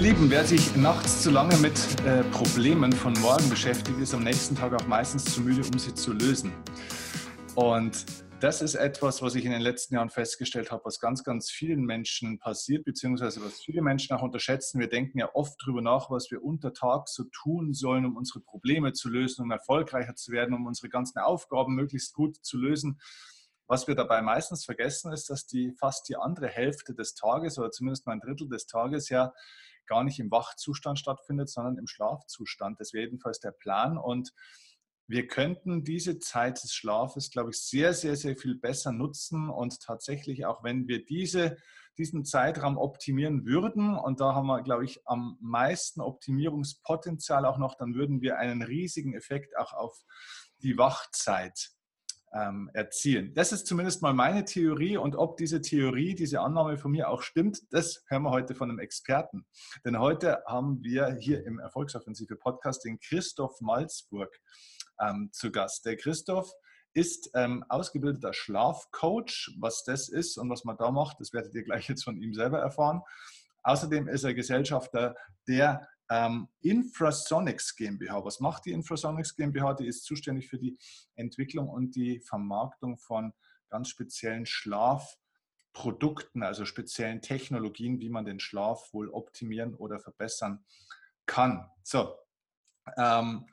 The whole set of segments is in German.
Ihr Lieben, wer sich nachts zu lange mit äh, Problemen von morgen beschäftigt, ist am nächsten Tag auch meistens zu müde, um sie zu lösen. Und das ist etwas, was ich in den letzten Jahren festgestellt habe, was ganz, ganz vielen Menschen passiert, beziehungsweise was viele Menschen auch unterschätzen. Wir denken ja oft darüber nach, was wir unter Tag so tun sollen, um unsere Probleme zu lösen, um erfolgreicher zu werden, um unsere ganzen Aufgaben möglichst gut zu lösen. Was wir dabei meistens vergessen, ist, dass die fast die andere Hälfte des Tages oder zumindest mal ein Drittel des Tages ja gar nicht im Wachzustand stattfindet, sondern im Schlafzustand. Das wäre jedenfalls der Plan. Und wir könnten diese Zeit des Schlafes, glaube ich, sehr, sehr, sehr viel besser nutzen und tatsächlich auch, wenn wir diese, diesen Zeitraum optimieren würden, und da haben wir, glaube ich, am meisten Optimierungspotenzial auch noch, dann würden wir einen riesigen Effekt auch auf die Wachzeit ähm, erzielen. Das ist zumindest mal meine Theorie und ob diese Theorie, diese Annahme von mir auch stimmt, das hören wir heute von einem Experten. Denn heute haben wir hier im Erfolgsoffensive Podcast den Christoph Malzburg ähm, zu Gast. Der Christoph ist ähm, ausgebildeter Schlafcoach. Was das ist und was man da macht, das werdet ihr gleich jetzt von ihm selber erfahren. Außerdem ist er Gesellschafter der ähm, Infrasonics GmbH. Was macht die Infrasonics GmbH? Die ist zuständig für die Entwicklung und die Vermarktung von ganz speziellen Schlafprodukten, also speziellen Technologien, wie man den Schlaf wohl optimieren oder verbessern kann. So, ähm,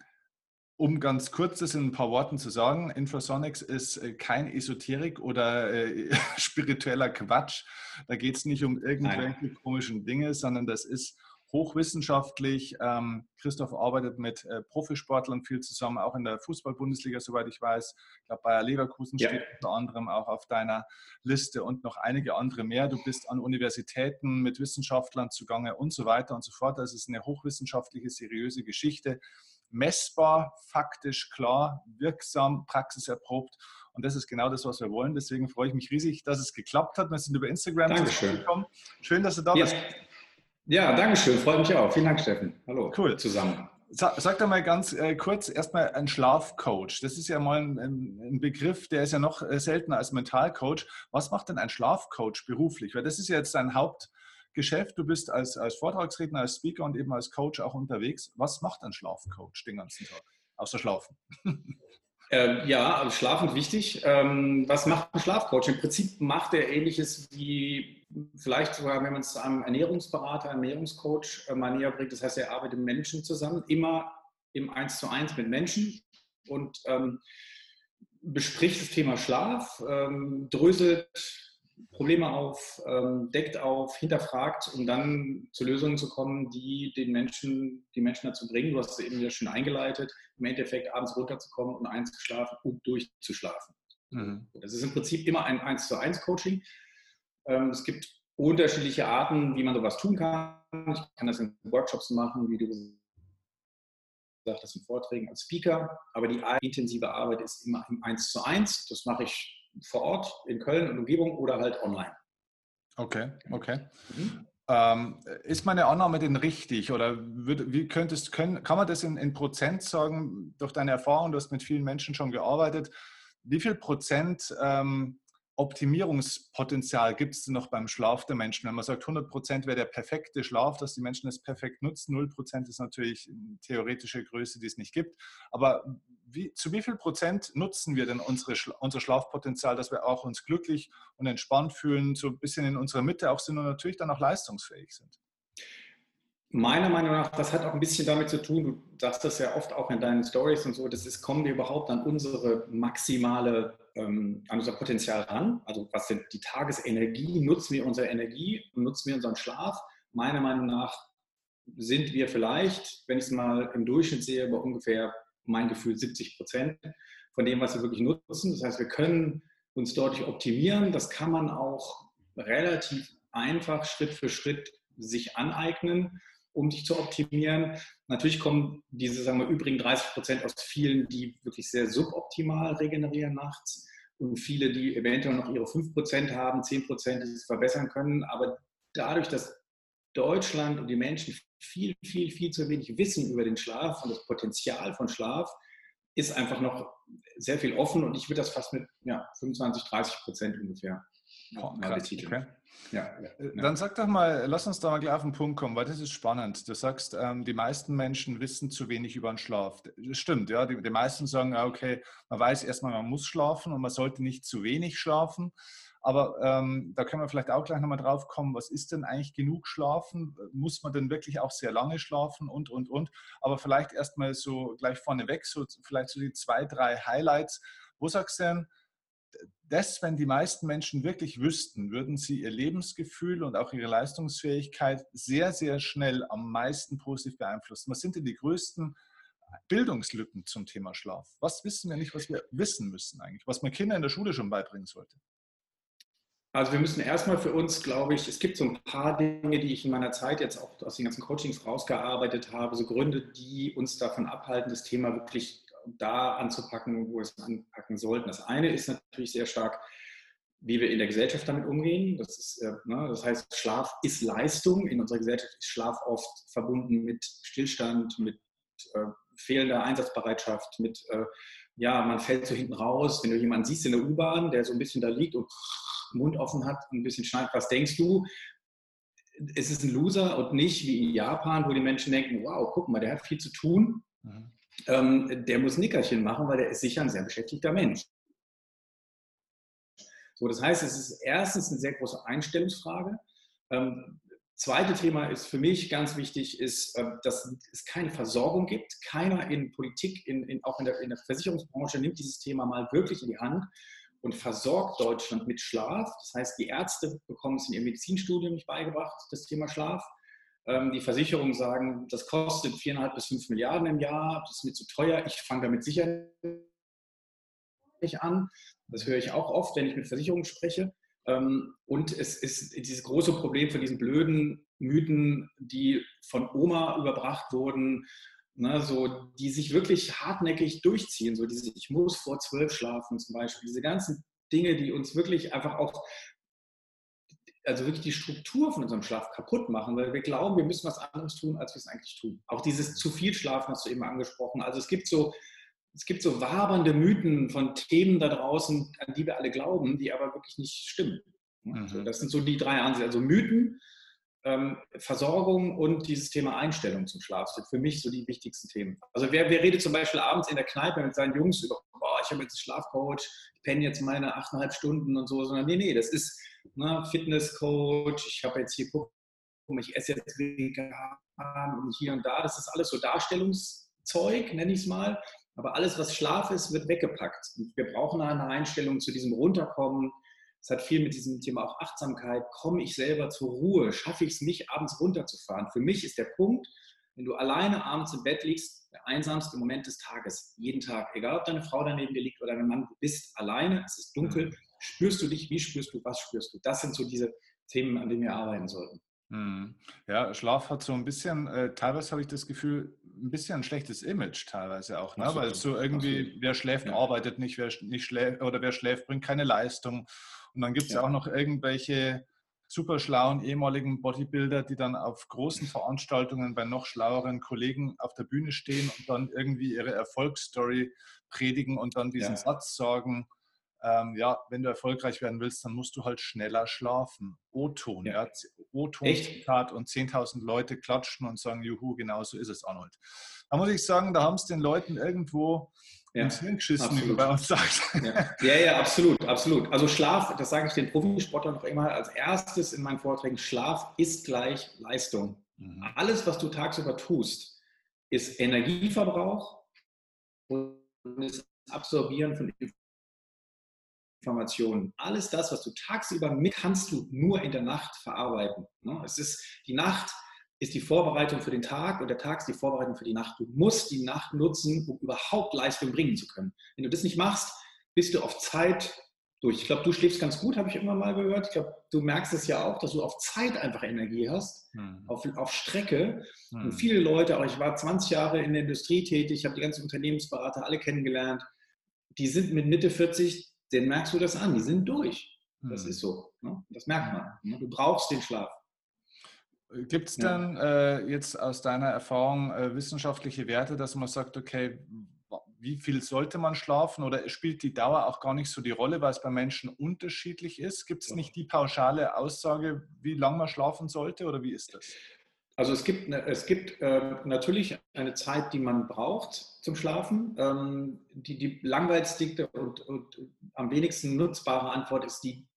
um ganz kurz das in ein paar Worten zu sagen, Infrasonics ist äh, kein Esoterik oder äh, spiritueller Quatsch. Da geht es nicht um irgendwelche Nein. komischen Dinge, sondern das ist hochwissenschaftlich. Ähm, Christoph arbeitet mit äh, Profisportlern viel zusammen, auch in der Fußball-Bundesliga, soweit ich weiß. Ich glaube, Bayer Leverkusen ja. steht unter anderem auch auf deiner Liste und noch einige andere mehr. Du bist an Universitäten mit Wissenschaftlern zugange und so weiter und so fort. Das ist eine hochwissenschaftliche, seriöse Geschichte. Messbar, faktisch klar, wirksam, praxiserprobt. Und das ist genau das, was wir wollen. Deswegen freue ich mich riesig, dass es geklappt hat. Wir sind über Instagram zusammengekommen. Schön, dass du da ja. bist. Ja, danke schön. Freut mich auch. Vielen Dank, Steffen. Hallo. Cool. Zusammen. Sag, sag doch mal ganz äh, kurz erstmal ein Schlafcoach. Das ist ja mal ein, ein, Begriff, der ist ja noch äh, seltener als Mentalcoach. Was macht denn ein Schlafcoach beruflich? Weil das ist ja jetzt dein Hauptgeschäft. Du bist als, als Vortragsredner, als Speaker und eben als Coach auch unterwegs. Was macht ein Schlafcoach den ganzen Tag? Außer Schlafen. Äh, ja, also schlafend wichtig. Ähm, was macht ein Schlafcoach? Im Prinzip macht er ähnliches wie vielleicht sogar, wenn man es einem Ernährungsberater, Ernährungscoach äh, mal näher bringt. Das heißt, er arbeitet mit Menschen zusammen, immer im Eins zu eins mit Menschen und ähm, bespricht das Thema Schlaf, ähm, dröselt Probleme auf, ähm, deckt auf, hinterfragt, um dann zu Lösungen zu kommen, die den Menschen, die Menschen dazu bringen, du hast es eben ja schon eingeleitet, im Endeffekt abends runterzukommen und einzuschlafen und durchzuschlafen. Mhm. Das ist im Prinzip immer ein 1 zu 1 Coaching. Ähm, es gibt unterschiedliche Arten, wie man sowas tun kann. Ich kann das in Workshops machen, wie du gesagt hast, in Vorträgen als Speaker. Aber die intensive Arbeit ist immer im 1 zu 1. Das mache ich vor Ort in Köln und Umgebung oder halt online. Okay, okay. Mhm. Ähm, ist meine Annahme denn richtig oder würd, wie könntest, können, kann man das in, in, Prozent sagen, durch deine Erfahrung, du hast mit vielen Menschen schon gearbeitet, wie viel Prozent ähm, Optimierungspotenzial gibt es noch beim Schlaf der Menschen? Wenn man sagt, 100 Prozent wäre der perfekte Schlaf, dass die Menschen es perfekt nutzen, 0 Prozent ist natürlich eine theoretische Größe, die es nicht gibt. Aber wie, zu wie viel Prozent nutzen wir denn unsere, unser Schlafpotenzial, dass wir auch uns glücklich und entspannt fühlen, so ein bisschen in unserer Mitte auch sind und natürlich dann auch leistungsfähig sind? Meiner Meinung nach, das hat auch ein bisschen damit zu tun, du sagst das ja oft auch in deinen Stories und so, das ist, kommen wir überhaupt an unsere maximale, ähm, an unser Potenzial ran? Also was sind die Tagesenergie? Nutzen wir unsere Energie nutzen wir unseren Schlaf? Meiner Meinung nach sind wir vielleicht, wenn ich es mal im Durchschnitt sehe, bei ungefähr, mein Gefühl, 70 Prozent von dem, was wir wirklich nutzen. Das heißt, wir können uns deutlich optimieren. Das kann man auch relativ einfach Schritt für Schritt sich aneignen um sich zu optimieren. Natürlich kommen diese, sagen wir, übrigen 30 Prozent aus vielen, die wirklich sehr suboptimal regenerieren nachts und viele, die eventuell noch ihre 5 Prozent haben, 10 Prozent, die sie verbessern können. Aber dadurch, dass Deutschland und die Menschen viel, viel, viel zu wenig wissen über den Schlaf und das Potenzial von Schlaf, ist einfach noch sehr viel offen und ich würde das fast mit ja, 25, 30 Prozent ungefähr Oh, krass, okay. Ja, äh, ja, Dann sag doch mal, lass uns da mal gleich auf den Punkt kommen, weil das ist spannend. Du sagst, ähm, die meisten Menschen wissen zu wenig über den Schlaf. Das stimmt, ja. Die, die meisten sagen, okay, man weiß erstmal, man muss schlafen und man sollte nicht zu wenig schlafen. Aber ähm, da können wir vielleicht auch gleich nochmal drauf kommen, was ist denn eigentlich genug Schlafen? Muss man denn wirklich auch sehr lange schlafen und, und, und? Aber vielleicht erstmal so gleich vorneweg, so vielleicht so die zwei, drei Highlights. Wo sagst du denn, das, wenn die meisten Menschen wirklich wüssten, würden sie ihr Lebensgefühl und auch ihre Leistungsfähigkeit sehr, sehr schnell am meisten positiv beeinflussen. Was sind denn die größten Bildungslücken zum Thema Schlaf? Was wissen wir nicht, was wir wissen müssen eigentlich, was man Kindern in der Schule schon beibringen sollte? Also wir müssen erstmal für uns, glaube ich, es gibt so ein paar Dinge, die ich in meiner Zeit jetzt auch aus den ganzen Coachings rausgearbeitet habe, so Gründe, die uns davon abhalten, das Thema wirklich da anzupacken, wo es anpacken sollten. Das eine ist natürlich sehr stark, wie wir in der Gesellschaft damit umgehen. Das, ist, äh, ne, das heißt, Schlaf ist Leistung. In unserer Gesellschaft ist Schlaf oft verbunden mit Stillstand, mit äh, fehlender Einsatzbereitschaft, mit, äh, ja, man fällt so hinten raus. Wenn du jemanden siehst in der U-Bahn, der so ein bisschen da liegt und Mund offen hat und ein bisschen schneit, was denkst du? Es ist ein Loser und nicht wie in Japan, wo die Menschen denken, wow, guck mal, der hat viel zu tun. Mhm ähm, der muss Nickerchen machen, weil der ist sicher ein sehr beschäftigter Mensch. So, das heißt, es ist erstens eine sehr große Einstellungsfrage. Ähm, zweite Thema ist für mich ganz wichtig, ist, äh, dass es keine Versorgung gibt. Keiner in Politik, in, in, auch in der, in der Versicherungsbranche nimmt dieses Thema mal wirklich in die Hand und versorgt Deutschland mit Schlaf. Das heißt, die Ärzte bekommen es in ihrem Medizinstudium nicht beigebracht, das Thema Schlaf. Ähm, die Versicherungen sagen, das kostet viereinhalb bis fünf Milliarden im Jahr, das ist mir zu teuer, ich fange damit sicher nicht an. Das höre ich auch oft, wenn ich mit Versicherungen spreche. Ähm, und es ist dieses große Problem von diesen blöden Mythen, die von Oma überbracht wurden, ne, so, die sich wirklich hartnäckig durchziehen. So diese, ich muss vor zwölf schlafen zum Beispiel. Diese ganzen Dinge, die uns wirklich einfach auch also wirklich die Struktur von unserem Schlaf kaputt machen, weil wir glauben, wir müssen was anderes tun, als wir es eigentlich tun. Auch dieses zu viel Schlafen hast du eben angesprochen. Also es gibt so, es gibt so wabernde Mythen von Themen da draußen, an die wir alle glauben, die aber wirklich nicht stimmen. Also das sind so die drei Ansätze. Also Mythen, ähm, Versorgung und dieses Thema Einstellung zum Schlaf sind für mich so die wichtigsten Themen. Also wer, wer redet zum Beispiel abends in der Kneipe mit seinen Jungs über, boah, ich habe jetzt einen Schlafcoach, ich penne jetzt meine achteinhalb Stunden und so, sondern nee, nee, das ist ne, Fitnesscoach, ich habe jetzt hier, guck, ich esse jetzt vegan und hier und da. Das ist alles so Darstellungszeug, nenne ich es mal. Aber alles, was Schlaf ist, wird weggepackt. Und wir brauchen eine Einstellung zu diesem Runterkommen. Es hat viel mit diesem Thema auch Achtsamkeit. Komme ich selber zur Ruhe? Schaffe ich es, mich abends runterzufahren? Für mich ist der Punkt, wenn du alleine abends im Bett liegst, der einsamste Moment des Tages, jeden Tag, egal ob deine Frau daneben dir liegt oder dein Mann, du bist alleine, es ist dunkel, spürst du dich, wie spürst du, was spürst du? Das sind so diese Themen, an denen wir arbeiten sollten. Hm. Ja, Schlaf hat so ein bisschen, äh, teilweise habe ich das Gefühl, ein bisschen ein schlechtes Image teilweise auch, ne? weil so irgendwie, Absolut. wer schläft, ja. arbeitet nicht, wer nicht schläft oder wer schläft, bringt keine Leistung. Und dann gibt es ja. auch noch irgendwelche super schlauen ehemaligen Bodybuilder, die dann auf großen Veranstaltungen bei noch schlaueren Kollegen auf der Bühne stehen und dann irgendwie ihre Erfolgsstory predigen und dann diesen ja. Satz sagen, ähm, ja, wenn du erfolgreich werden willst, dann musst du halt schneller schlafen. O-Ton, ja. ja. O-Ton-Zitat und 10.000 Leute klatschen und sagen, juhu, genau so ist es, Arnold. Da muss ich sagen, da haben es den Leuten irgendwo ja, ins Hirn geschissen, wie du bei uns sagst. Ja. ja, ja, absolut, absolut. Also Schlaf, das sage ich den Profisportlern noch immer als erstes in meinen Vorträgen, Schlaf ist gleich Leistung. Mhm. Alles, was du tagsüber tust, ist Energieverbrauch und ist Absorbieren von Informationen. Alles das, was du tagsüber mit, kannst du nur in der Nacht verarbeiten. Ne? Es ist die Nacht ist die Vorbereitung für den Tag und der Tag ist die Vorbereitung für die Nacht. Du musst die Nacht nutzen, um überhaupt Leistung bringen zu können. Wenn du das nicht machst, bist du auf Zeit durch. Ich glaube, du schläfst ganz gut, habe ich immer mal gehört. Ich glaube, du merkst es ja auch, dass du auf Zeit einfach Energie hast, hm. auf, auf Strecke. Hm. Und viele Leute, auch ich war 20 Jahre in der Industrie tätig, ich habe die ganzen Unternehmensberater alle kennengelernt, die sind mit Mitte 40 den merkst du das an, die sind durch. Das hm. ist so. Ne? Das merkt man. Ne? Du brauchst den Schlaf. Gibt es denn äh, jetzt aus deiner Erfahrung äh, wissenschaftliche Werte, dass man sagt, okay, wie viel sollte man schlafen oder spielt die Dauer auch gar nicht so die Rolle, weil es bei Menschen unterschiedlich ist? Gibt es nicht die pauschale Aussage, wie lange man schlafen sollte oder wie ist das? Also es gibt, es gibt äh, natürlich eine Zeit, die man braucht zum Schlafen. Ähm, die, die langweiligste und, und, am wenigsten nutzbare Antwort ist die,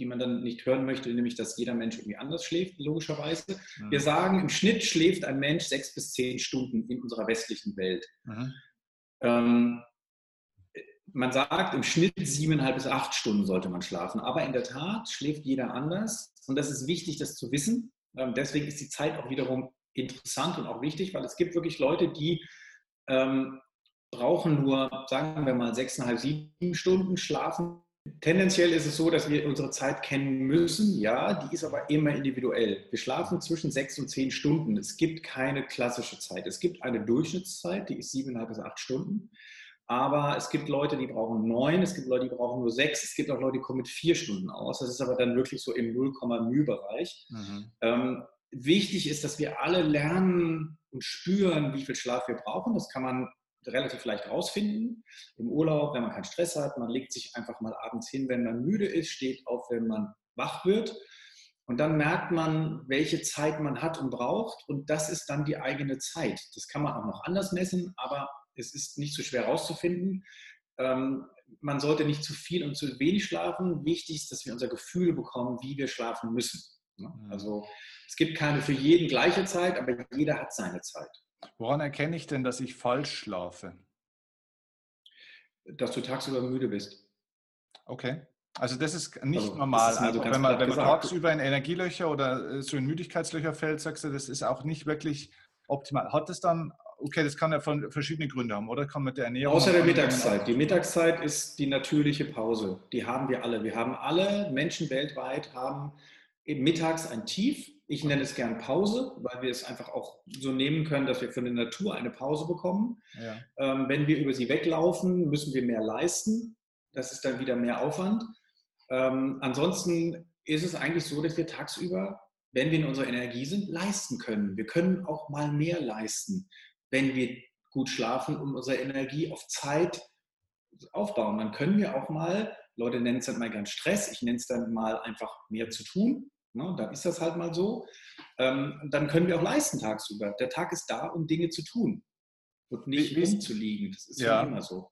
die man dann nicht hören möchte, nämlich dass jeder Mensch irgendwie anders schläft, logischerweise. Mhm. Wir sagen, im Schnitt schläft ein Mensch sechs bis zehn Stunden in unserer westlichen Welt. Mhm. Ähm, man sagt, im Schnitt siebeneinhalb bis acht Stunden sollte man schlafen. Aber in der Tat schläft jeder anders. Und das ist wichtig, das zu wissen. Ähm, deswegen ist die Zeit auch wiederum interessant und auch wichtig, weil es gibt wirklich Leute, die ähm, brauchen nur, sagen wir mal, sechseinhalb, sieben Stunden schlafen. Tendenziell ist es so, dass wir unsere Zeit kennen müssen, ja, die ist aber immer individuell. Wir schlafen zwischen sechs und zehn Stunden. Es gibt keine klassische Zeit. Es gibt eine Durchschnittszeit, die ist siebeneinhalb bis acht Stunden. Aber es gibt Leute, die brauchen neun, es gibt Leute, die brauchen nur sechs, es gibt auch Leute, die kommen mit vier Stunden aus. Das ist aber dann wirklich so im 0, bereich Mhm. Ähm, wichtig ist, dass wir alle lernen und spüren, wie viel Schlaf wir brauchen. Das kann man relativ leicht rausfinden. Im Urlaub, wenn man keinen Stress hat, man legt sich einfach mal abends hin, wenn man müde ist, steht auf, wenn man wach wird. Und dann merkt man, welche Zeit man hat und braucht. Und das ist dann die eigene Zeit. Das kann man auch noch anders messen, aber es ist nicht so schwer herauszufinden. Ähm, man sollte nicht zu viel und zu wenig schlafen. Wichtig ist, dass wir unser Gefühl bekommen, wie wir schlafen müssen. Ne? Mhm. Also es gibt keine für jeden gleiche Zeit, aber jeder hat seine Zeit. Woran erkenne ich denn, dass ich falsch schlafe? Dass du tagsüber müde bist. Okay. Also das ist nicht also, normal. Ist also wenn man, wenn man tagsüber in Energielöcher oder äh, so in Müdigkeitslöcher fällt, sagst du, das ist auch nicht wirklich optimal. Hat es dann okay, das kann ja von verschiedenen Gründen haben, oder? Kann mit der Ernährung. Außer der Mittagszeit. Die Mittagszeit ist die natürliche Pause. Die haben wir alle. Wir haben alle Menschen weltweit haben mittags ein Tief. Ich nenne es gern Pause, weil wir es einfach auch so nehmen können, dass wir von der Natur eine Pause bekommen. Ja. Ähm, wenn wir über sie weglaufen, müssen wir mehr leisten. Das ist dann wieder mehr Aufwand. Ähm, ansonsten ist es eigentlich so, dass wir tagsüber, wenn wir in unserer Energie sind, leisten können. Wir können auch mal mehr leisten wenn wir gut schlafen und unsere Energie auf Zeit aufbauen. Dann können wir auch mal, Leute nennen es dann mal ganz Stress, ich nenne es dann mal einfach mehr zu tun. Ne, dann ist das halt mal so. Ähm, dann können wir auch leisten tagsüber. Der Tag ist da, um Dinge zu tun und nicht wie, rumzuliegen. Das ist ja immer so.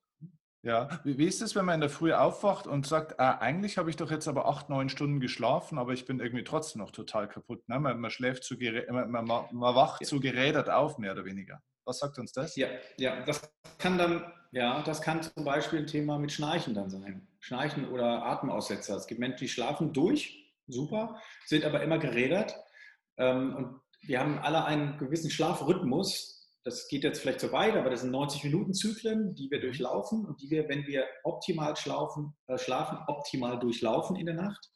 Ja, wie, wie, ist es, wenn man in der Früh aufwacht und sagt, ah, eigentlich habe ich doch jetzt aber acht, neun Stunden geschlafen, aber ich bin irgendwie trotzdem noch total kaputt. Ne? Man, man, schläft zu man, man, man wacht ja. zu gerädert auf, mehr oder weniger. Was sagt uns das? Ja, ja, das kann dann, ja, das kann zum Beispiel ein Thema mit Schnarchen dann sein. Schnarchen oder Atemaussetzer. Es gibt Menschen, die schlafen durch, super, sind aber immer gerädert. Ähm, und wir haben alle einen gewissen Schlafrhythmus. Das geht jetzt vielleicht so weit, aber das sind 90-Minuten-Zyklen, die wir durchlaufen und die wir, wenn wir optimal schlafen, äh, schlafen optimal durchlaufen in der Nacht.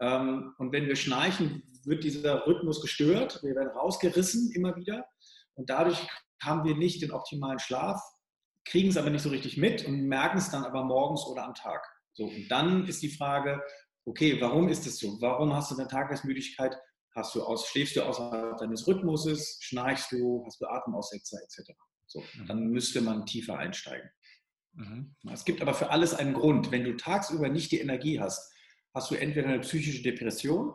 Ähm, und wenn wir schnarchen, wird dieser Rhythmus gestört. Wir werden rausgerissen immer wieder. Und dadurch haben wir nicht den optimalen Schlaf, kriegen es aber nicht so richtig mit und merken es dann aber morgens oder am Tag. So, und dann ist die Frage, okay, warum ist es so? Warum hast du eine Tagesmüdigkeit? Hast du aus, schläfst du außerhalb deines Rhythmuses? Schnarchst du? Hast du Atemaussetzer etc.? So, mhm. dann müsste man tiefer einsteigen. Mhm. Es gibt aber für alles einen Grund. Wenn du tagsüber nicht die Energie hast, hast du entweder eine psychische Depression,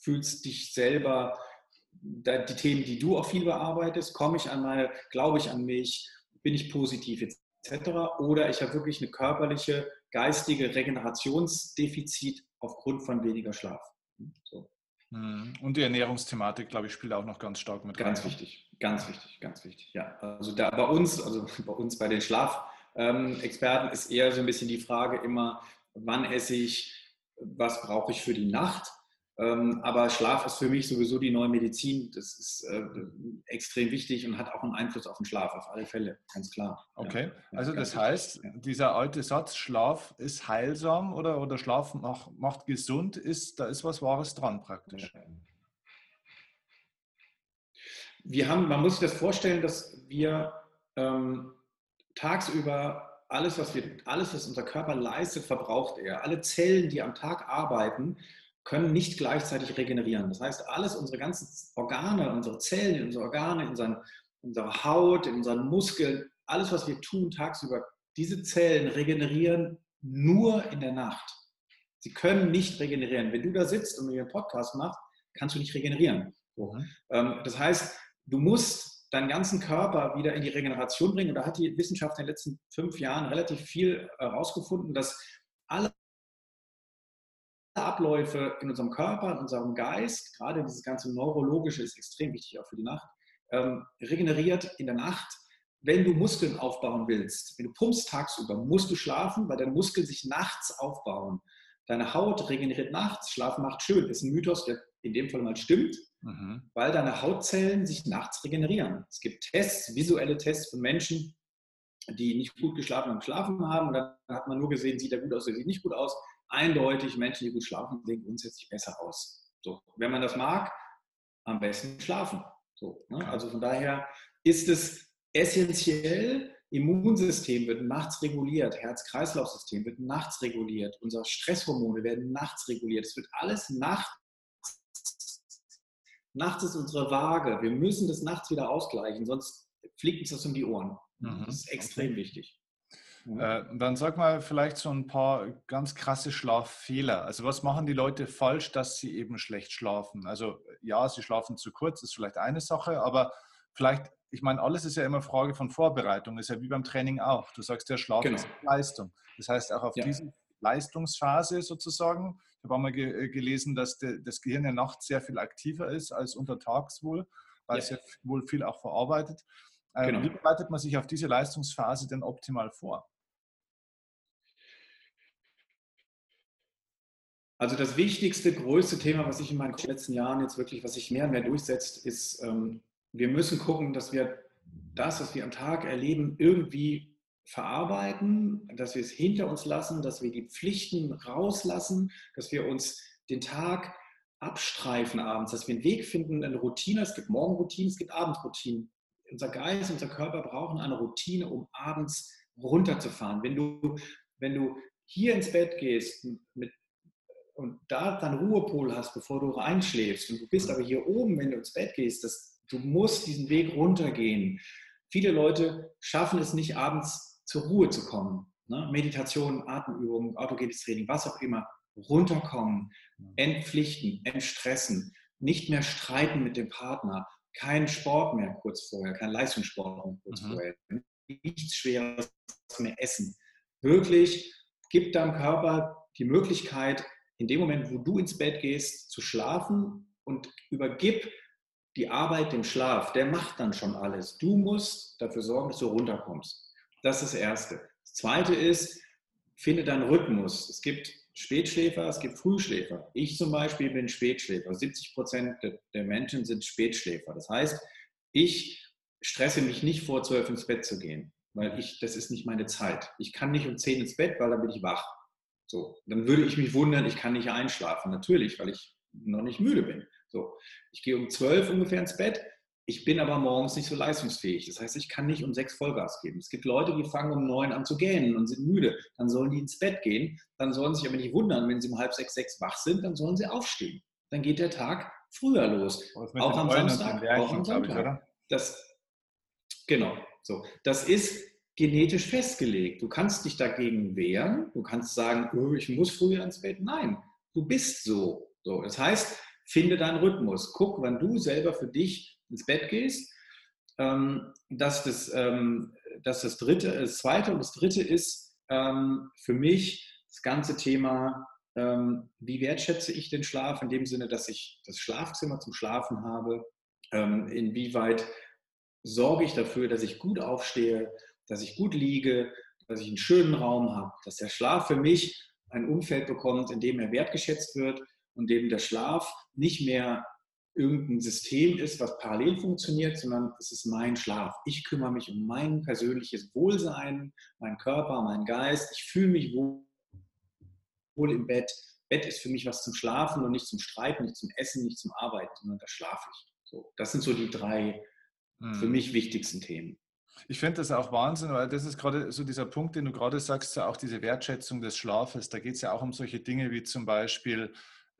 fühlst dich selber die Themen, die du auch viel bearbeitest, komme ich an meine, glaube ich an mich, bin ich positiv etc. Oder ich habe wirklich eine körperliche, geistige Regenerationsdefizit aufgrund von weniger Schlaf. So. Hm. Und die Ernährungsthematik, glaube ich, spielt auch noch ganz stark mit rein. Ganz wichtig, ganz wichtig, ganz wichtig. Ja, also da bei uns, also bei uns bei den Schlafexperten ist eher so ein bisschen die Frage immer, wann esse ich, was brauche ich für die Nacht? Ähm, aber Schlaf ist für mich sowieso die neue Medizin. Das ist äh, extrem wichtig und hat auch einen Einfluss auf den Schlaf, auf alle Fälle, ganz klar. Okay, ja, also das heißt, ja. dieser alte Satz, Schlaf ist heilsam oder, oder Schlaf macht, macht gesund, ist, da ist was Wahres dran praktisch. Wir haben, man muss sich das vorstellen, dass wir ähm, tagsüber alles, was wir, alles, was unser Körper leistet, verbraucht er. Alle Zellen, die am Tag arbeiten, können nicht gleichzeitig regenerieren. Das heißt, alles, unsere ganzen Organe, unsere Zellen, unsere Organe, unseren, unserer Haut, in unseren Muskeln, alles, was wir tun tagsüber, diese Zellen regenerieren nur in der Nacht. Sie können nicht regenerieren. Wenn du da sitzt und mir einen Podcast machst, kannst du nicht regenerieren. Mhm. Das heißt, du musst deinen ganzen Körper wieder in die Regeneration bringen. Und da hat die Wissenschaft in den letzten fünf Jahren relativ viel herausgefunden, dass alle Abläufe in unserem Körper, in unserem Geist, gerade dieses ganze Neurologische ist extrem wichtig auch für die Nacht, ähm, regeneriert in der Nacht. Wenn du Muskeln aufbauen willst, wenn du pumpst tagsüber, musst du schlafen, weil deine Muskeln sich nachts aufbauen. Deine Haut regeneriert nachts, Schlafen macht schön. Das ist ein Mythos, der in dem Fall mal stimmt, mhm. weil deine Hautzellen sich nachts regenerieren. Es gibt Tests, visuelle Tests von Menschen, die nicht gut geschlafen und geschlafen haben. Und dann hat man nur gesehen, sieht er gut aus oder sieht nicht gut aus. Eindeutig, Menschen, die gut schlafen, sehen grundsätzlich besser aus. So, wenn man das mag, am besten schlafen. So, ne? Also von daher ist es essentiell, Immunsystem wird nachts reguliert, Herz-Kreislauf-System wird nachts reguliert, unsere Stresshormone werden nachts reguliert. Es wird alles nachts. Nachts ist unsere Waage. Wir müssen das nachts wieder ausgleichen, sonst fliegt uns das um die Ohren. Mhm. Das ist extrem okay. wichtig. Äh, dann sag mal vielleicht so ein paar ganz krasse Schlaffehler. Also was machen die Leute falsch, dass sie eben schlecht schlafen? Also ja, sie schlafen zu kurz, ist vielleicht eine Sache, aber vielleicht, ich meine, alles ist ja immer Frage von Vorbereitung, ist ja wie beim Training auch. Du sagst ja, Schlaf genau. ist Leistung. Das heißt, auch auf ja. diese Leistungsphase sozusagen, ich habe auch mal ge äh, gelesen, dass de, das Gehirn ja nachts sehr viel aktiver ist als untertags wohl, weil ja. es ja wohl viel auch verarbeitet. Ähm, genau. Wie bereitet man sich auf diese Leistungsphase denn optimal vor? Also das wichtigste, größte Thema, was sich in meinen letzten Jahren jetzt wirklich, was sich mehr und mehr durchsetzt, ist, ähm, wir müssen gucken, dass wir das, was wir am Tag erleben, irgendwie verarbeiten, dass wir es hinter uns lassen, dass wir die Pflichten rauslassen, dass wir uns den Tag abstreifen abends, dass wir einen Weg finden, eine Routine. Es gibt Morgenroutinen, es gibt Abendroutinen. Unser Geist, unser Körper brauchen eine Routine, um abends runterzufahren. Wenn du, wenn du hier ins Bett gehst mit und da dann Ruhepol hast, bevor du reinschläfst und du bist aber hier oben, wenn du ins Bett gehst, das, du musst diesen Weg runtergehen. Viele Leute schaffen es nicht, abends zur Ruhe zu kommen. Ne? Meditation, Atemübungen, autogenes Training, was auch immer. Runterkommen, entpflichten, entstressen, nicht mehr streiten mit dem Partner, kein Sport mehr kurz vorher, kein Leistungssport mehr kurz mhm. vorher, nichts Schweres mehr essen. Wirklich, gib deinem Körper die Möglichkeit, in dem Moment, wo du ins Bett gehst, zu schlafen und übergib die Arbeit dem Schlaf. Der macht dann schon alles. Du musst dafür sorgen, dass du runterkommst. Das ist das Erste. Das Zweite ist, finde deinen Rhythmus. Es gibt Spätschläfer, es gibt Frühschläfer. Ich zum Beispiel bin Spätschläfer. 70 Prozent der Menschen sind Spätschläfer. Das heißt, ich stresse mich nicht vor, zwölf ins Bett zu gehen, weil ich, das ist nicht meine Zeit. Ich kann nicht um zehn ins Bett, weil dann bin ich wach. So, dann würde ich mich wundern, ich kann nicht einschlafen. Natürlich, weil ich noch nicht müde bin. So, ich gehe um zwölf ungefähr ins Bett. Ich bin aber morgens nicht so leistungsfähig. Das heißt, ich kann nicht um sechs Vollgas geben. Es gibt Leute, die fangen um neun an zu gähnen und sind müde. Dann sollen die ins Bett gehen. Dann sollen sie sich aber nicht wundern, wenn sie um halb sechs, sechs wach sind, dann sollen sie aufstehen. Dann geht der Tag früher los. Auch am Samstag. Auch am Sonntag. Das, genau. So. Das ist genetisch festgelegt. Du kannst dich dagegen wehren. Du kannst sagen, oh, ich muss früher ins Bett. Nein, du bist so. so. Das heißt, finde deinen Rhythmus. Guck, wann du selber für dich ins Bett gehst. Ähm, das, das, ähm, das das dritte, das zweite und das dritte ist ähm, für mich das ganze Thema, ähm, wie wertschätze ich den Schlaf in dem Sinne, dass ich das Schlafzimmer zum Schlafen habe, ähm, inwieweit sorge ich dafür, dass ich gut aufstehe, dass ich gut liege, dass ich einen schönen Raum habe, dass der Schlaf für mich ein Umfeld bekommt, in dem er wertgeschätzt wird und dem der Schlaf nicht mehr irgendein System ist, was parallel funktioniert, sondern es ist mein Schlaf. Ich kümmere mich um mein persönliches Wohlsein, meinen Körper, meinen Geist. Ich fühle mich wohl, im Bett. Bett ist für mich was zum Schlafen und nicht zum Streiten, nicht zum Essen, nicht zum Arbeiten, sondern da schlafe ich. So, das sind so die drei hm. für mich wichtigsten Themen. Ich finde das auch Wahnsinn, weil das ist gerade so dieser Punkt, den du gerade sagst, ja auch diese Wertschätzung des Schlafes. Da geht es ja auch um solche Dinge wie zum Beispiel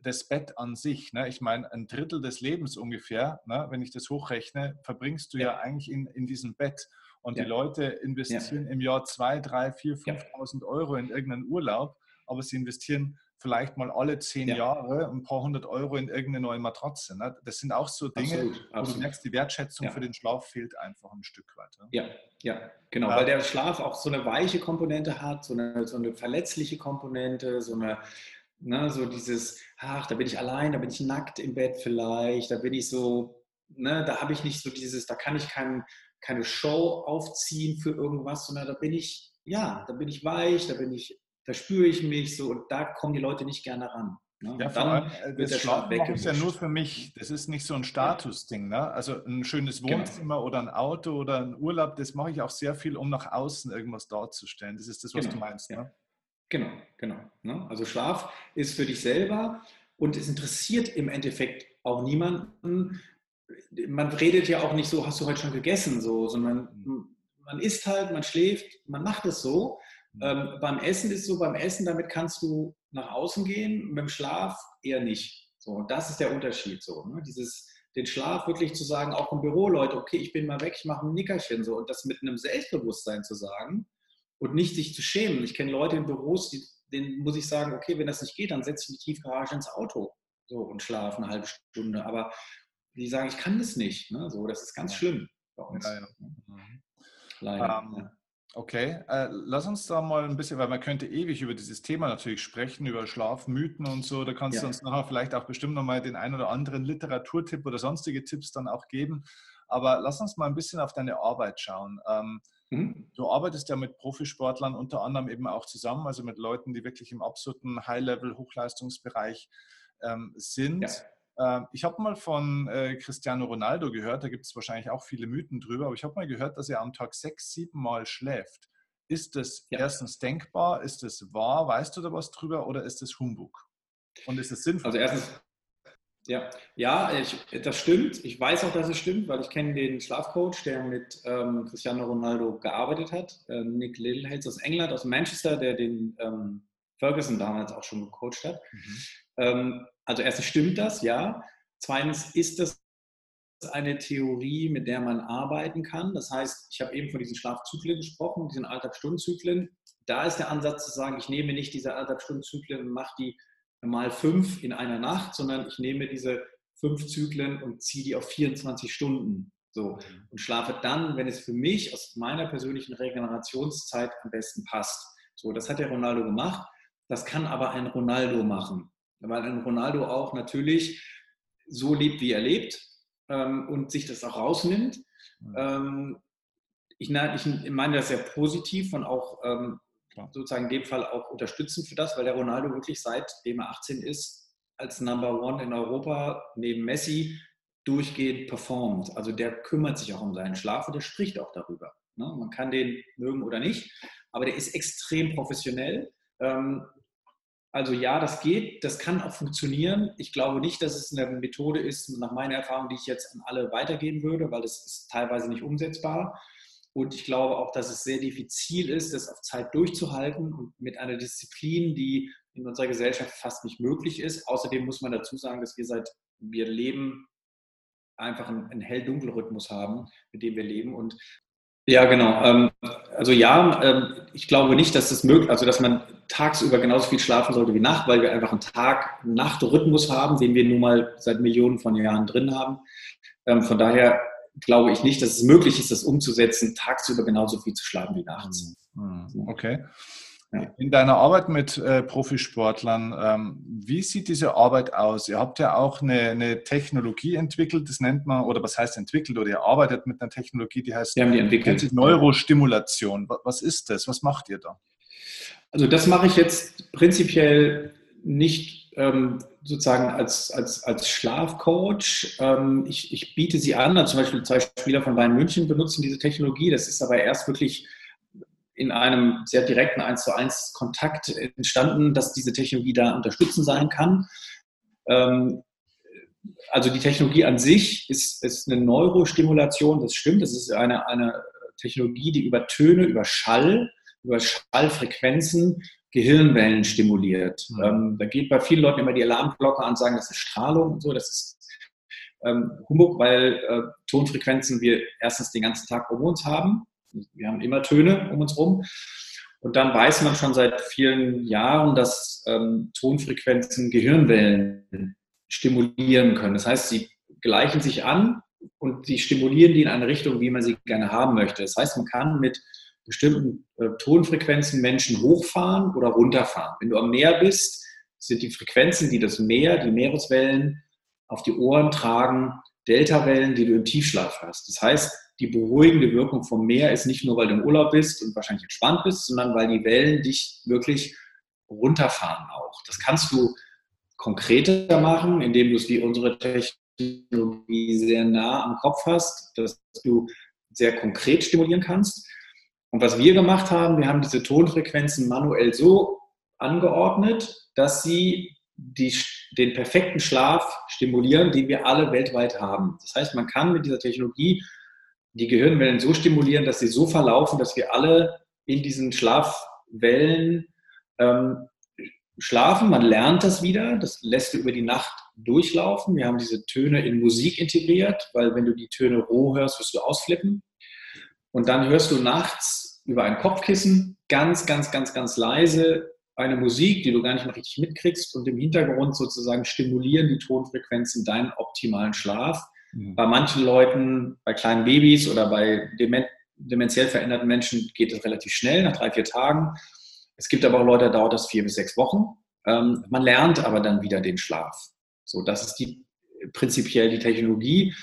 das Bett an sich. Ne? Ich meine, ein Drittel des Lebens ungefähr, ne? wenn ich das hochrechne, verbringst du ja, ja eigentlich in, in diesem Bett. Und ja. die Leute investieren ja. im Jahr 2, 3, 4, 5.000 Euro in irgendeinen Urlaub, aber sie investieren vielleicht mal alle zehn ja. Jahre ein paar hundert Euro in irgendeine neue Matratze. Ne? Das sind auch so Dinge, absolut, absolut. wo du merkst, die Wertschätzung ja. für den Schlaf fehlt einfach ein Stück weit. Ne? Ja, ja, genau, ja. weil der Schlaf auch so eine weiche Komponente hat, so eine, so eine verletzliche Komponente, so eine, ne, so dieses, ach, da bin ich allein, da bin ich nackt im Bett vielleicht, da bin ich so, ne, da habe ich nicht so dieses, da kann ich kein, keine Show aufziehen für irgendwas, sondern da bin ich, ja, da bin ich weich, da bin ich, da spüre ich mich so und da kommen die Leute nicht gerne ran. Ne? Ja, vor allem, das Schlafen ist ja nur für mich, das ist nicht so ein Statusding. Ne? Also ein schönes genau. Wohnzimmer genau. oder ein Auto oder ein Urlaub, das mache ich auch sehr viel, um nach außen irgendwas darzustellen. Das ist das, was genau. du meinst. Ja. Ne? Genau, genau. Ne? Also Schlaf ist für dich selber und es interessiert im Endeffekt auch niemanden, man redet ja auch nicht so, hast du heute schon gegessen, so, sondern mhm. man isst halt, man schläft, man macht es so. Ähm, beim Essen ist es so, beim Essen, damit kannst du nach außen gehen, beim Schlaf eher nicht. So, und das ist der Unterschied. So, ne? Dieses, den Schlaf wirklich zu sagen, auch im Büro, Leute, okay, ich bin mal weg, ich mache ein Nickerchen, so, und das mit einem Selbstbewusstsein zu sagen und nicht sich zu schämen. Ich kenne Leute in Büros, die, denen muss ich sagen, okay, wenn das nicht geht, dann setze ich die Tiefgarage ins Auto so, und schlafe eine halbe Stunde. Aber die sagen, ich kann das nicht. Ne? So, das ist ganz schlimm bei uns. Ja, ja. Leider. Ähm, okay, äh, lass uns da mal ein bisschen, weil man könnte ewig über dieses Thema natürlich sprechen, über Schlafmythen und so. Da kannst ja. du uns nachher vielleicht auch bestimmt nochmal den einen oder anderen Literaturtipp oder sonstige Tipps dann auch geben. Aber lass uns mal ein bisschen auf deine Arbeit schauen. Ähm, mhm. Du arbeitest ja mit Profisportlern unter anderem eben auch zusammen, also mit Leuten, die wirklich im absoluten High-Level-Hochleistungsbereich ähm, sind. Ja. Ähm, ich habe mal von äh, Cristiano Ronaldo gehört, da gibt es wahrscheinlich auch viele Mythen drüber, aber ich habe mal gehört, dass er am Tag sechs, sieben Mal schläft. Ist das ja. erstens denkbar? Ist das wahr? Weißt du da was drüber oder ist das Humbug? Und ist es sinnvoll? Also erstens, ja, ja ich, das stimmt. Ich weiß auch, dass es stimmt, weil ich kenne den Schlafcoach, der mit ähm, Cristiano Ronaldo gearbeitet hat. Äh, Nick Littleheads aus England, aus Manchester, der den ähm, Ferguson damals auch schon gecoacht hat. Mhm. Ähm, also erstens stimmt das, ja. Zweitens ist das eine Theorie, mit der man arbeiten kann. Das heißt, ich habe eben von diesen Schlafzyklen gesprochen, diesen anderthalb Stundenzyklen. Da ist der Ansatz zu sagen, ich nehme nicht diese anderthalb Stundenzyklen und mache die mal fünf in einer Nacht, sondern ich nehme diese fünf Zyklen und ziehe die auf 24 Stunden. So, und schlafe dann, wenn es für mich aus meiner persönlichen Regenerationszeit am besten passt. So, das hat der Ronaldo gemacht. Das kann aber ein Ronaldo machen weil ein Ronaldo auch natürlich so lebt, wie er lebt ähm, und sich das auch rausnimmt. Ähm, ich, ich, meine das sehr positiv und auch ähm, sozusagen in dem Fall auch unterstützend für das, weil der Ronaldo wirklich seitdem er 18 ist, als Number One in Europa neben Messi durchgehend performt. Also der kümmert sich auch um seinen Schlaf und der spricht auch darüber. Ne? Man kann den mögen oder nicht, aber der ist extrem professionell. Ähm, also ja, das geht, das kann auch funktionieren. Ich glaube nicht, dass es eine Methode ist, nach meiner Erfahrung, die ich jetzt an alle weitergeben würde, weil das ist teilweise nicht umsetzbar. Und ich glaube auch, dass es sehr diffizil ist, das auf Zeit durchzuhalten und mit einer Disziplin, die in unserer Gesellschaft fast nicht möglich ist. Außerdem muss man dazu sagen, dass wir seit wir leben einfach einen, einen Hell-Dunkel-Rhythmus haben, mit dem wir leben. Und ja, genau. Ähm, also ja, ähm, ich glaube nicht, dass das möglich, also dass man tagsüber genauso viel schlafen sollte wie Nacht, weil wir einfach einen Tag-Nacht-Rhythmus haben, den wir nun mal seit Millionen von Jahren drin haben. Ähm, von daher glaube ich nicht, dass es möglich ist, das umzusetzen, tagsüber genauso viel zu schlafen wie nachts. Hm, okay. In deiner Arbeit mit äh, Profisportlern, ähm, wie sieht diese Arbeit aus? Ihr habt ja auch eine, eine, Technologie entwickelt, das nennt man, oder was heißt entwickelt, oder ihr arbeitet mit einer Technologie, die heißt haben die entwickelt. Neurostimulation. Was ist das? Was macht ihr da? Also das mache ich jetzt prinzipiell nicht ähm, sozusagen als, als, als Schlafcoach. Ähm, ich, ich biete sie an, also zum Beispiel zwei Spieler von Bayern München benutzen diese Technologie. Das ist aber erst wirklich in einem sehr direkten 1 zu 1 Kontakt entstanden, dass diese Technologie da unterstützend sein kann. Ähm, also die Technologie an sich ist, ist eine Neurostimulation, das stimmt. Das ist eine, eine Technologie, die über Töne, über Schall, über Schallfrequenzen Gehirnwellen stimuliert. Mhm. Ähm, da geht bei vielen Leuten immer die Alarmglocke an, sagen, das ist Strahlung und so. Das ist ähm, Humbug, weil äh, Tonfrequenzen wir erstens den ganzen Tag um uns haben. Wir haben immer Töne um uns herum. Und dann weiß man schon seit vielen Jahren, dass ähm, Tonfrequenzen Gehirnwellen stimulieren können. Das heißt, sie gleichen sich an und sie stimulieren die in eine Richtung, wie man sie gerne haben möchte. Das heißt, man kann mit bestimmten äh, Tonfrequenzen Menschen hochfahren oder runterfahren. Wenn du am Meer bist, sind die Frequenzen, die das Meer, die Meereswellen auf die Ohren tragen, Deltawellen, die du im Tiefschlaf hast. Das heißt, die beruhigende Wirkung vom Meer ist nicht nur, weil du im Urlaub bist und wahrscheinlich entspannt bist, sondern weil die Wellen dich wirklich runterfahren auch. Das kannst du konkreter machen, indem du es wie unsere Technologie sehr nah am Kopf hast, dass du sehr konkret stimulieren kannst. Und was wir gemacht haben, wir haben diese Tonfrequenzen manuell so angeordnet, dass sie die, den perfekten Schlaf stimulieren, den wir alle weltweit haben. Das heißt, man kann mit dieser Technologie die Gehirnwellen so stimulieren, dass sie so verlaufen, dass wir alle in diesen Schlafwellen ähm, schlafen. Man lernt das wieder, das lässt du über die Nacht durchlaufen. Wir haben diese Töne in Musik integriert, weil wenn du die Töne roh hörst, wirst du ausflippen. Und dann hörst du nachts über ein Kopfkissen ganz, ganz, ganz, ganz leise eine Musik, die du gar nicht mehr richtig mitkriegst und im Hintergrund sozusagen stimulieren die Tonfrequenzen deinen optimalen Schlaf. Mhm. Bei manchen Leuten, bei kleinen Babys oder bei dement, dementiell veränderten Menschen geht es relativ schnell, nach drei, vier Tagen. Es gibt aber auch Leute, da dauert das vier bis sechs Wochen. Ähm, man lernt aber dann wieder den Schlaf. So, das ist die, prinzipiell die Technologie,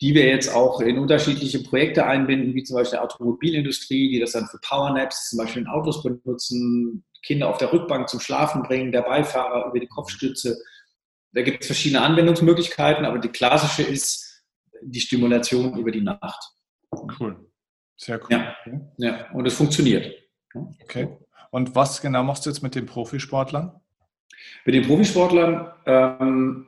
die wir jetzt auch in unterschiedliche Projekte einbinden, wie zum Beispiel der Automobilindustrie, die das dann für Powernaps zum Beispiel in Autos benutzen, Kinder auf der Rückbank zum Schlafen bringen, der Beifahrer über die Kopfstütze. Da gibt es verschiedene Anwendungsmöglichkeiten, aber die klassische ist die Stimulation über die Nacht. Cool. Sehr cool. Ja, ja. und es funktioniert. Okay. Und was genau machst du jetzt mit den Profisportlern? Mit den Profisportlern ähm,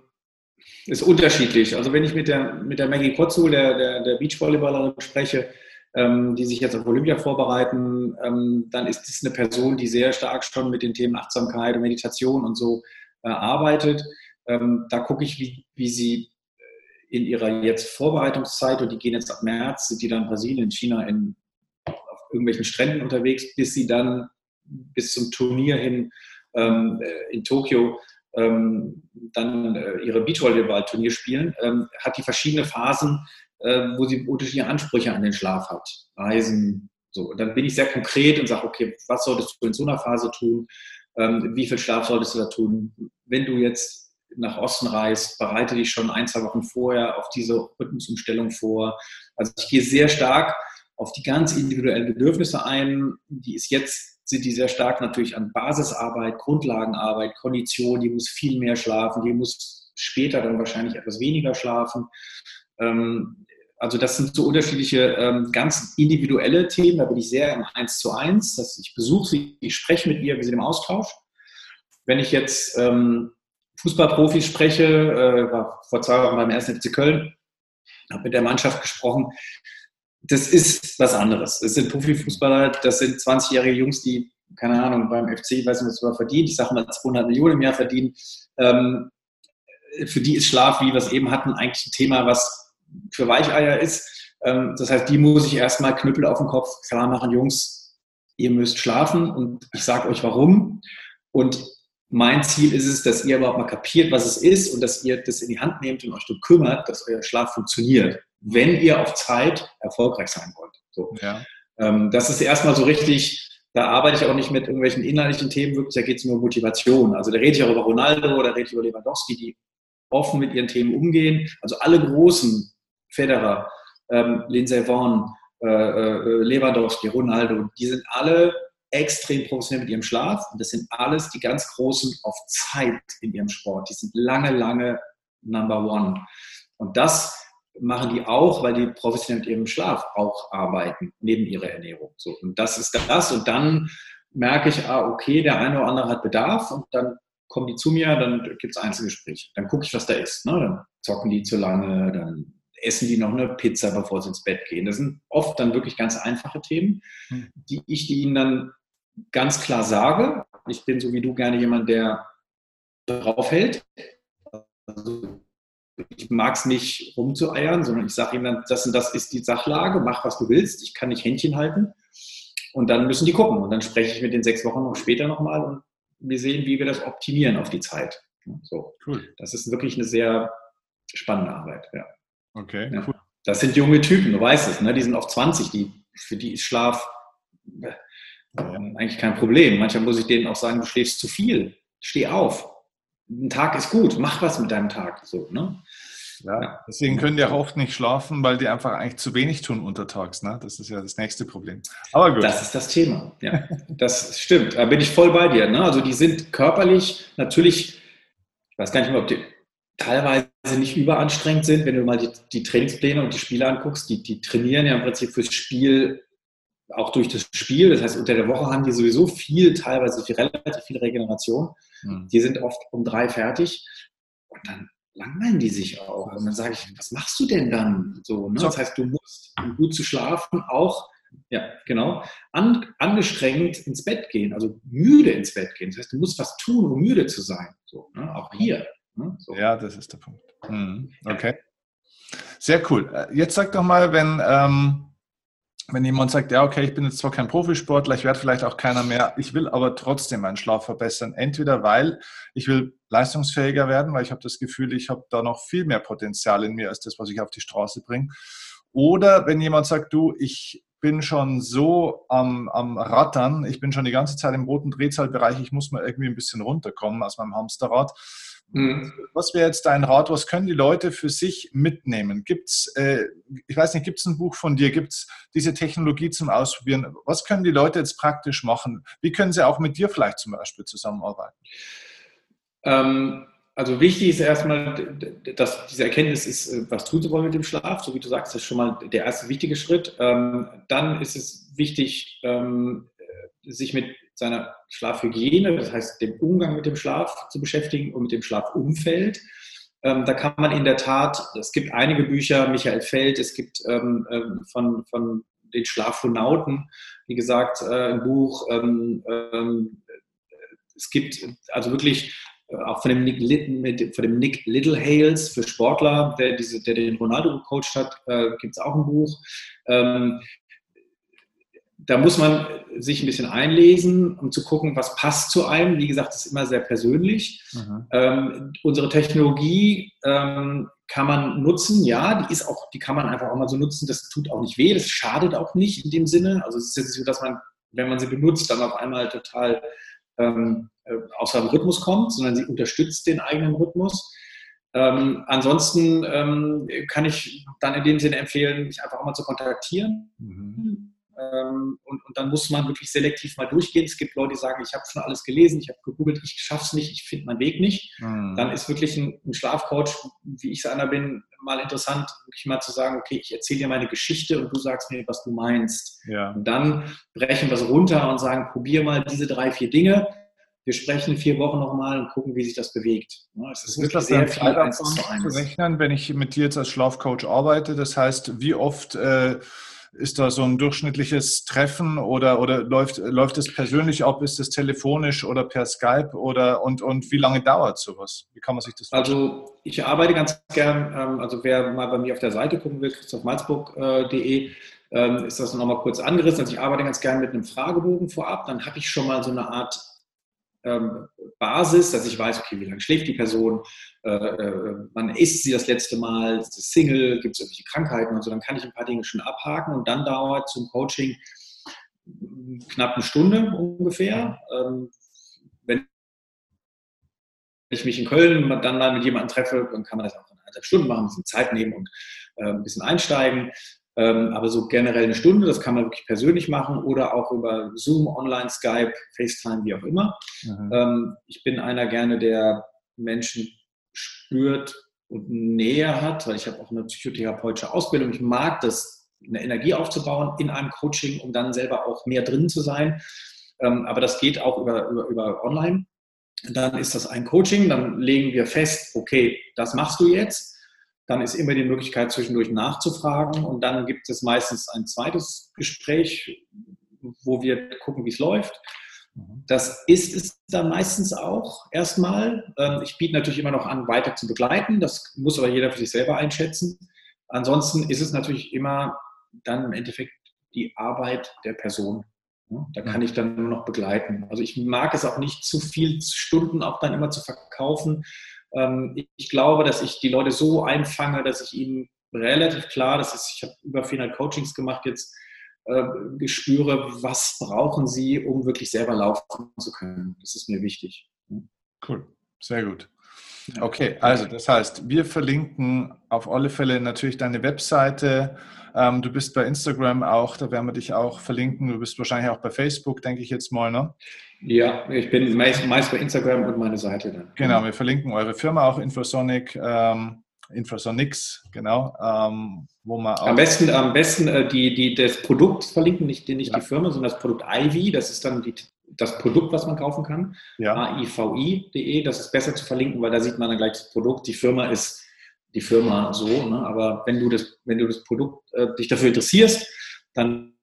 ist unterschiedlich. Also wenn ich mit der, mit der Maggie Kotzu, der, der, der Beachvolleyballerin, spreche, ähm, die sich jetzt auf Olympia vorbereiten, ähm, dann ist das eine Person, die sehr stark schon mit den Themen Achtsamkeit und Meditation und so äh, arbeitet. Ähm, da gucke ich, wie, wie sie in ihrer jetzt Vorbereitungszeit, und die gehen jetzt ab März, sind die dann in Brasilien, in China, in, auf irgendwelchen Stränden unterwegs, bis sie dann bis zum Turnier hin ähm, äh, in Tokio ähm, dann äh, ihre Beachvolleyball-Turnier spielen, ähm, hat die verschiedene Phasen, äh, wo sie unterschiedliche Ansprüche an den Schlaf hat. Reisen, so. Und dann bin ich sehr konkret und sage, okay, was solltest du in so einer Phase tun? Ähm, wie viel Schlaf solltest du da tun? Wenn du jetzt nach Osten reist, bereite dich schon ein, zwei Wochen vorher auf diese Rhythmusumstellung vor. Also ich gehe sehr stark auf die ganz individuellen Bedürfnisse ein. Die ist jetzt, sind die sehr stark natürlich an Basisarbeit, Grundlagenarbeit, Kondition, die muss viel mehr schlafen, die muss später dann wahrscheinlich etwas weniger schlafen. Ähm, also das sind so unterschiedliche, ähm, ganz individuelle Themen. Da bin ich sehr im Eins zu Eins. Ich besuche sie, ich spreche mit ihr, wir sind im Austausch. Wenn ich jetzt ähm, Fußballprofis spreche, äh, war vor zwei Wochen beim 1. FC Köln, habe mit der Mannschaft gesprochen. Das ist was anderes. Das sind Profifußballer, das sind 20-jährige Jungs, die, keine Ahnung, beim FC, weiß nicht, was man verdient, ich sage mal 200 Millionen im Jahr verdienen. Ähm, für die ist Schlaf, wie wir es eben hatten, eigentlich ein Thema, was für Weicheier ist. Ähm, das heißt, die muss ich erstmal Knüppel auf den Kopf klar machen, Jungs, ihr müsst schlafen und ich sage euch warum. Und mein Ziel ist es, dass ihr überhaupt mal kapiert, was es ist und dass ihr das in die Hand nehmt und euch darum kümmert, dass euer Schlaf funktioniert, wenn ihr auf Zeit erfolgreich sein wollt. So. Ja. Ähm, das ist erstmal so richtig, da arbeite ich auch nicht mit irgendwelchen inhaltlichen Themen, wirklich, da geht es nur um Motivation. Also da rede ich auch über Ronaldo, da rede ich über Lewandowski, die offen mit ihren Themen umgehen. Also alle großen Federer, ähm, Lindsey Vonn, äh, äh, Lewandowski, Ronaldo, die sind alle extrem professionell mit ihrem Schlaf. Und das sind alles die ganz Großen auf Zeit in ihrem Sport. Die sind lange, lange Number One. Und das machen die auch, weil die professionell mit ihrem Schlaf auch arbeiten, neben ihrer Ernährung. So, und das ist das. Und dann merke ich, ah, okay, der eine oder andere hat Bedarf und dann kommen die zu mir, dann gibt es Einzelgespräche. Dann gucke ich, was da ist. Ne? Dann zocken die zu lange, dann essen die noch eine Pizza, bevor sie ins Bett gehen. Das sind oft dann wirklich ganz einfache Themen, hm. die ich ihnen dann ganz klar sage. Ich bin so wie du gerne jemand, der draufhält. Also ich mag es nicht rumzueiern, sondern ich sage ihm dann, das und das ist die Sachlage, mach was du willst, ich kann nicht Händchen halten. Und dann müssen die gucken. Und dann spreche ich mit den sechs Wochen noch später nochmal und wir sehen, wie wir das optimieren auf die Zeit. So. Cool. Das ist wirklich eine sehr spannende Arbeit. Ja. Okay, ja. cool. Das sind junge Typen, du weißt es, ne? die sind auch 20, die, für die ist Schlaf äh, eigentlich kein Problem. Manchmal muss ich denen auch sagen, du schläfst zu viel, steh auf. Ein Tag ist gut, mach was mit deinem Tag. So, ne? Ja, deswegen können die auch oft nicht schlafen, weil die einfach eigentlich zu wenig tun untertags. Ne? Das ist ja das nächste Problem. Aber gut. Das ist das Thema. Ja, das stimmt. Da bin ich voll bei dir. Ne? Also die sind körperlich natürlich, ich weiß gar nicht mehr, ob die teilweise nicht überanstrengend sind, wenn du mal die, die Trainingspläne und die Spiele anguckst. Die, die trainieren ja im Prinzip fürs Spiel auch durch das Spiel. Das heißt, unter der Woche haben die sowieso viel, teilweise viel, relativ viel Regeneration. Mhm. Die sind oft um drei fertig. Und dann langweilen die sich auch. Und dann sage ich, was machst du denn dann? So, ne? Das heißt, du musst, um gut zu schlafen, auch ja, genau, an, angestrengt ins Bett gehen, also müde ins Bett gehen. Das heißt, du musst was tun, um müde zu sein. So, ne? Auch hier. Ne? So. Ja, das ist der Punkt. Mhm. Okay. Sehr cool. Äh, jetzt sag doch mal, wenn, ähm, wenn jemand sagt, ja, okay, ich bin jetzt zwar kein Profisportler, ich werde vielleicht auch keiner mehr, ich will aber trotzdem meinen Schlaf verbessern. Entweder weil ich will leistungsfähiger werden, weil ich habe das Gefühl, ich habe da noch viel mehr Potenzial in mir als das, was ich auf die Straße bringe. Oder wenn jemand sagt, du, ich bin schon so am, am Rattern, ich bin schon die ganze Zeit im roten Drehzahlbereich, ich muss mal irgendwie ein bisschen runterkommen aus meinem Hamsterrad. Mhm. Was wäre jetzt dein Rat? Was können die Leute für sich mitnehmen? Gibt es, äh, ich weiß nicht, gibt es ein Buch von dir? Gibt es diese Technologie zum Ausprobieren? Was können die Leute jetzt praktisch machen? Wie können sie auch mit dir vielleicht zum Beispiel zusammenarbeiten? Ähm, also wichtig ist erstmal, dass diese Erkenntnis ist, äh, was tun sie wollen mit dem Schlaf. So wie du sagst, das ist schon mal der erste wichtige Schritt. Ähm, dann ist es wichtig, ähm, sich mit seiner Schlafhygiene, das heißt dem Umgang mit dem Schlaf zu beschäftigen und mit dem Schlafumfeld. Ähm, da kann man in der Tat, es gibt einige Bücher, Michael Feld, es gibt ähm, ähm von, von den Schlafphonauten, wie gesagt, äh, ein Buch. Ähm, ähm, es gibt also wirklich äh, auch von dem Nick, von dem Nick Littlehales für Sportler, der, diese, der den Ronaldo gecoacht hat, äh, gibt es auch ein Buch. Da muss man sich ein bisschen einlesen, um zu gucken, was passt zu einem. Wie gesagt, das ist immer sehr persönlich. Mhm. Ähm, unsere Technologie ähm, kann man nutzen, ja, die ist auch, die kann man einfach auch mal so nutzen. Das tut auch nicht weh, das schadet auch nicht in dem Sinne. Also es ist jetzt so, dass man, wenn man sie benutzt, dann auf einmal total ähm, äh, außer dem Rhythmus kommt, sondern sie unterstützt den eigenen Rhythmus. Ähm, ansonsten ähm, kann ich dann in dem Sinne empfehlen, mich einfach auch mal zu kontaktieren. Mhm. Ähm, und, und, dann muss man wirklich selektiv mal durchgehen. Es gibt Leute, die sagen, ich habe schon alles gelesen, ich habe gegoogelt, ich schaffe es nicht, ich finde meinen Weg nicht. Mhm. Dann ist wirklich ein, ein, Schlafcoach, wie ich es einer bin, mal interessant, wirklich mal zu sagen, okay, ich erzähle dir meine Geschichte und du sagst mir, was du meinst. Ja. Und dann brechen wir es runter und sagen, probier mal diese drei, vier Dinge. Wir sprechen in vier Wochen nochmal und gucken, wie sich das bewegt. Es ist, ist das sehr viel eins zu rechnen, wenn ich mit dir jetzt als Schlafcoach arbeite? Das heißt, wie oft äh, ist da so ein durchschnittliches Treffen oder, oder läuft, läuft es persönlich ab? Ist es telefonisch oder per Skype? Oder, und, und wie lange dauert sowas? Wie kann man sich das vorstellen? Also ich arbeite ganz gern, ähm, also wer mal bei mir auf der Seite gucken will, christophmalzburg.de, ähm, ist das nochmal kurz angerissen. Also ich arbeite ganz gern mit einem Fragebogen vorab. Dann habe ich schon mal so eine Art ähm, Basis, dass ich weiß, okay, wie lange schläft die Person, äh, äh, wann isst sie das letzte Mal, ist sie Single, gibt es irgendwelche Krankheiten und so, dann kann ich ein paar Dinge schon abhaken und dann dauert zum Coaching knapp eine Stunde ungefähr. Ähm, wenn ich mich in Köln dann mal mit jemandem treffe, dann kann man das auch in eineinhalb Stunden machen, ein bisschen Zeit nehmen und äh, ein bisschen einsteigen. Ähm, aber so generell eine Stunde, das kann man wirklich persönlich machen oder auch über Zoom, Online, Skype, FaceTime, wie auch immer. Mhm. Ähm, ich bin einer gerne, der Menschen spürt und Nähe hat, weil ich habe auch eine psychotherapeutische Ausbildung. Ich mag das, eine Energie aufzubauen in einem Coaching, um dann selber auch mehr drin zu sein. Ähm, aber das geht auch über, über, über Online. Dann ist das ein Coaching, dann legen wir fest, okay, das machst du jetzt dann ist immer die Möglichkeit, zwischendurch nachzufragen. Und dann gibt es meistens ein zweites Gespräch, wo wir gucken, wie es läuft. Mhm. Das ist es dann meistens auch erstmal. Ähm, ich biete natürlich immer noch an, weiter zu begleiten. Das muss aber jeder für sich selber einschätzen. Ansonsten ist es natürlich immer dann im Endeffekt die Arbeit der Person. Da kann ich dann nur noch begleiten. Also ich mag es auch nicht zu viel Stunden auch dann immer zu verkaufen. Ähm, ich glaube, dass ich die Leute so einfange, dass ich ihnen relativ klar, das ist, ich habe über 400 Coachings gemacht jetzt, äh, spüre, was brauchen sie, um wirklich selber laufen zu können. Das ist mir wichtig. Cool, sehr gut. Okay, also das heißt, wir verlinken auf alle Fälle natürlich deine Webseite. Ähm, du bist bei Instagram auch, da werden wir dich auch verlinken. Du bist wahrscheinlich auch bei Facebook, denke ich jetzt mal, ne? Ja, ich bin meist, meist bei Instagram und meine Seite dann. Genau, wir verlinken eure Firma auch, Infosonic. Ähm, Infosonics, genau, ähm, wo man am besten, am besten äh, die, die, das Produkt verlinken, nicht, nicht ja. die Firma, sondern das Produkt Ivy, das ist dann die, das Produkt, was man kaufen kann, ja. aivi.de, das ist besser zu verlinken, weil da sieht man dann gleich das Produkt, die Firma ist die Firma so, ne? aber wenn du das, wenn du das Produkt äh, dich dafür interessierst, dann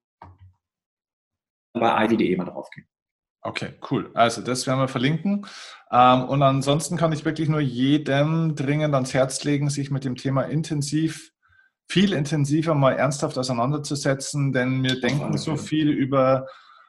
bei ivy.de mal draufgehen. Okay, cool. Also das werden wir verlinken. Ähm, und ansonsten kann ich wirklich nur jedem dringend ans Herz legen, sich mit dem Thema intensiv, viel intensiver mal ernsthaft auseinanderzusetzen, denn wir denken so viel über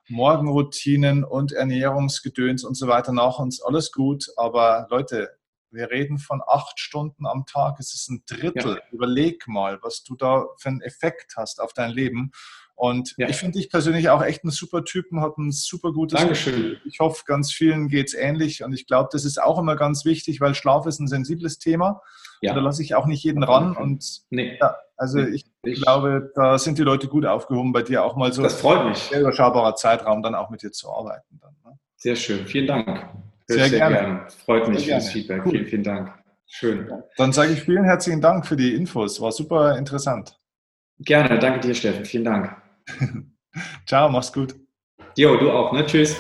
Morgenroutinen und Ernährungsgedöns und so weiter nach uns. Alles gut, aber Leute, wir reden von acht Stunden am Tag. Es ist ein Drittel. Ja. Überleg mal, was du da für einen Effekt hast auf dein Leben. Und ja. ich finde dich persönlich auch echt ein super Typen, hat ein super gutes Dankeschön. Gefühl. Ich hoffe, ganz vielen geht es ähnlich. Und ich glaube, das ist auch immer ganz wichtig, weil Schlaf ist ein sensibles Thema. Ja. Da lasse ich auch nicht jeden ran. Und nee. ja, also nee. ich, ich, glaube, da sind die Leute gut aufgehoben, bei dir auch mal so das freut mich. ein überschaubarer Zeitraum dann auch mit dir zu arbeiten. Dann, ne? Sehr schön. Vielen Dank. Sehr, sehr gerne. gerne. Freut mich für das Feedback. Cool. Vielen, vielen Dank. Schön. Dann sage ich vielen herzlichen Dank für die Infos. War super interessant. Gerne. Danke dir, Steffen. Vielen Dank. Ciao, mach's gut. Jo, du auch, ne? Tschüss.